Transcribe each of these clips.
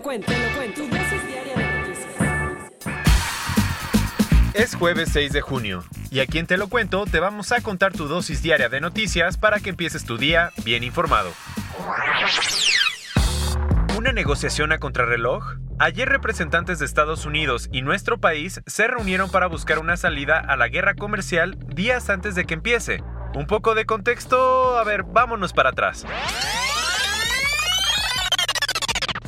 cuento. Tu dosis diaria de noticias. Es jueves 6 de junio y aquí en Te lo cuento te vamos a contar tu dosis diaria de noticias para que empieces tu día bien informado. ¿Una negociación a contrarreloj? Ayer representantes de Estados Unidos y nuestro país se reunieron para buscar una salida a la guerra comercial días antes de que empiece. Un poco de contexto, a ver, vámonos para atrás.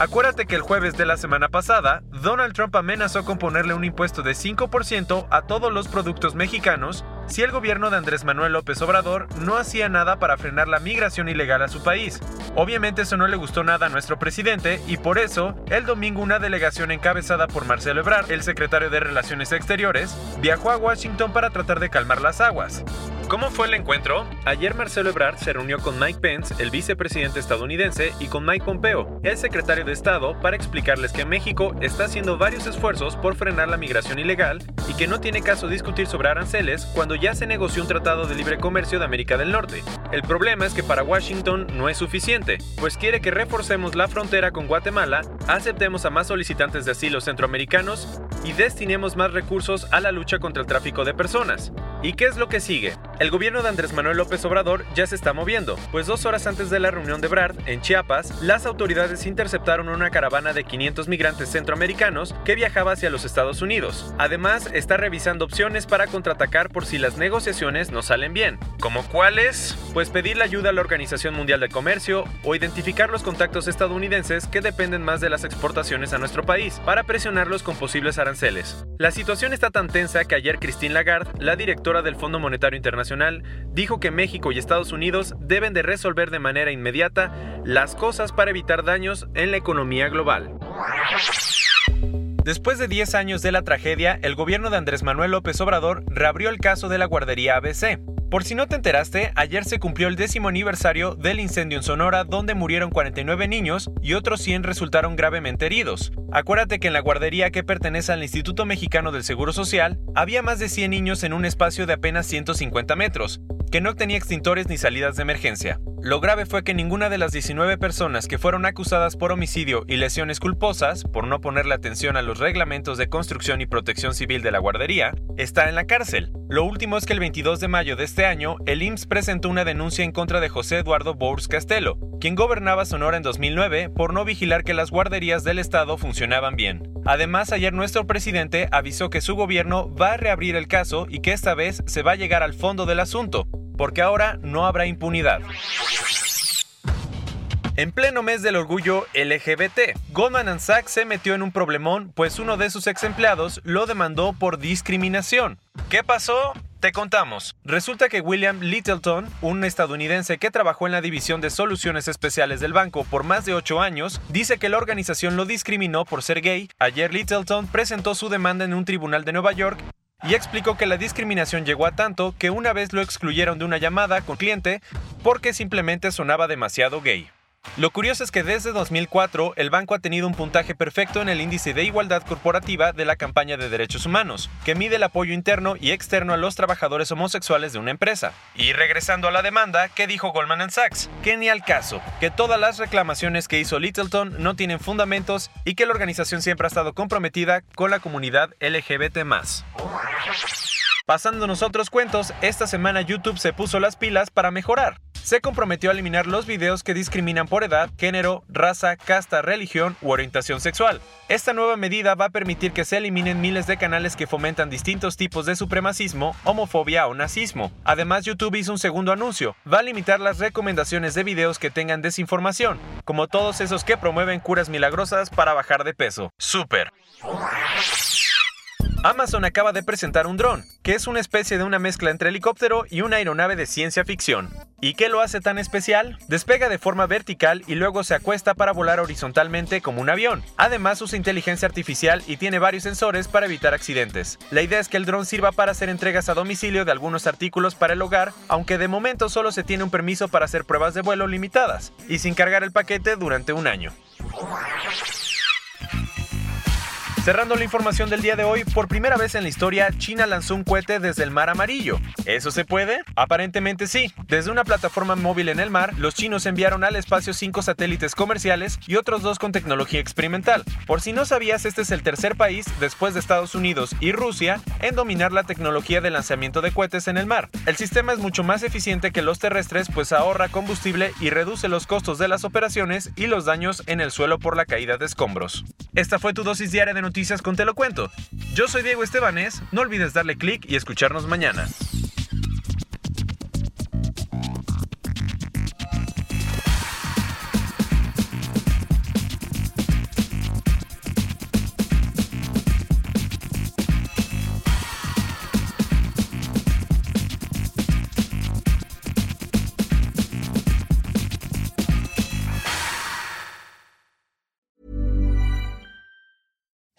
Acuérdate que el jueves de la semana pasada, Donald Trump amenazó con ponerle un impuesto de 5% a todos los productos mexicanos si el gobierno de Andrés Manuel López Obrador no hacía nada para frenar la migración ilegal a su país. Obviamente eso no le gustó nada a nuestro presidente y por eso, el domingo una delegación encabezada por Marcelo Ebrard, el secretario de Relaciones Exteriores, viajó a Washington para tratar de calmar las aguas. ¿Cómo fue el encuentro? Ayer Marcelo Ebrard se reunió con Mike Pence, el vicepresidente estadounidense, y con Mike Pompeo, el secretario de Estado, para explicarles que México está haciendo varios esfuerzos por frenar la migración ilegal y que no tiene caso discutir sobre aranceles cuando ya se negoció un tratado de libre comercio de América del Norte. El problema es que para Washington no es suficiente, pues quiere que reforcemos la frontera con Guatemala, aceptemos a más solicitantes de asilo centroamericanos y destinemos más recursos a la lucha contra el tráfico de personas. ¿Y qué es lo que sigue? El gobierno de Andrés Manuel López Obrador ya se está moviendo, pues dos horas antes de la reunión de Brad, en Chiapas, las autoridades interceptaron una caravana de 500 migrantes centroamericanos que viajaba hacia los Estados Unidos. Además, está revisando opciones para contraatacar por si las negociaciones no salen bien. ¿Como cuáles? Pues pedir la ayuda a la Organización Mundial de Comercio o identificar los contactos estadounidenses que dependen más de las exportaciones a nuestro país, para presionarlos con posibles aranceles. La situación está tan tensa que ayer Christine Lagarde, la directora del Fondo Monetario Internacional, dijo que México y Estados Unidos deben de resolver de manera inmediata las cosas para evitar daños en la economía global. Después de 10 años de la tragedia, el gobierno de Andrés Manuel López Obrador reabrió el caso de la guardería ABC. Por si no te enteraste, ayer se cumplió el décimo aniversario del incendio en Sonora donde murieron 49 niños y otros 100 resultaron gravemente heridos. Acuérdate que en la guardería que pertenece al Instituto Mexicano del Seguro Social había más de 100 niños en un espacio de apenas 150 metros, que no tenía extintores ni salidas de emergencia. Lo grave fue que ninguna de las 19 personas que fueron acusadas por homicidio y lesiones culposas, por no ponerle atención a los reglamentos de construcción y protección civil de la guardería, está en la cárcel. Lo último es que el 22 de mayo de este año, el IMSS presentó una denuncia en contra de José Eduardo Bours Castelo, quien gobernaba Sonora en 2009 por no vigilar que las guarderías del estado funcionaban bien. Además, ayer nuestro presidente avisó que su gobierno va a reabrir el caso y que esta vez se va a llegar al fondo del asunto, porque ahora no habrá impunidad. En pleno mes del orgullo LGBT, Goldman Sachs se metió en un problemón pues uno de sus ex empleados lo demandó por discriminación. ¿Qué pasó? Te contamos. Resulta que William Littleton, un estadounidense que trabajó en la división de soluciones especiales del banco por más de 8 años, dice que la organización lo discriminó por ser gay. Ayer Littleton presentó su demanda en un tribunal de Nueva York y explicó que la discriminación llegó a tanto que una vez lo excluyeron de una llamada con cliente porque simplemente sonaba demasiado gay. Lo curioso es que desde 2004 el banco ha tenido un puntaje perfecto en el índice de igualdad corporativa de la campaña de derechos humanos, que mide el apoyo interno y externo a los trabajadores homosexuales de una empresa. Y regresando a la demanda, ¿qué dijo Goldman Sachs? Que ni al caso, que todas las reclamaciones que hizo Littleton no tienen fundamentos y que la organización siempre ha estado comprometida con la comunidad LGBT+. Pasándonos otros cuentos, esta semana YouTube se puso las pilas para mejorar. Se comprometió a eliminar los videos que discriminan por edad, género, raza, casta, religión u orientación sexual. Esta nueva medida va a permitir que se eliminen miles de canales que fomentan distintos tipos de supremacismo, homofobia o nazismo. Además, YouTube hizo un segundo anuncio. Va a limitar las recomendaciones de videos que tengan desinformación, como todos esos que promueven curas milagrosas para bajar de peso. ¡Súper! Amazon acaba de presentar un dron, que es una especie de una mezcla entre helicóptero y una aeronave de ciencia ficción. ¿Y qué lo hace tan especial? Despega de forma vertical y luego se acuesta para volar horizontalmente como un avión. Además usa inteligencia artificial y tiene varios sensores para evitar accidentes. La idea es que el dron sirva para hacer entregas a domicilio de algunos artículos para el hogar, aunque de momento solo se tiene un permiso para hacer pruebas de vuelo limitadas y sin cargar el paquete durante un año. Cerrando la información del día de hoy, por primera vez en la historia, China lanzó un cohete desde el mar amarillo. ¿Eso se puede? Aparentemente sí. Desde una plataforma móvil en el mar, los chinos enviaron al espacio cinco satélites comerciales y otros dos con tecnología experimental. Por si no sabías, este es el tercer país, después de Estados Unidos y Rusia, en dominar la tecnología de lanzamiento de cohetes en el mar. El sistema es mucho más eficiente que los terrestres, pues ahorra combustible y reduce los costos de las operaciones y los daños en el suelo por la caída de escombros. Esta fue tu dosis diaria de noticias con Te lo cuento. Yo soy Diego Estebanés, no olvides darle clic y escucharnos mañana.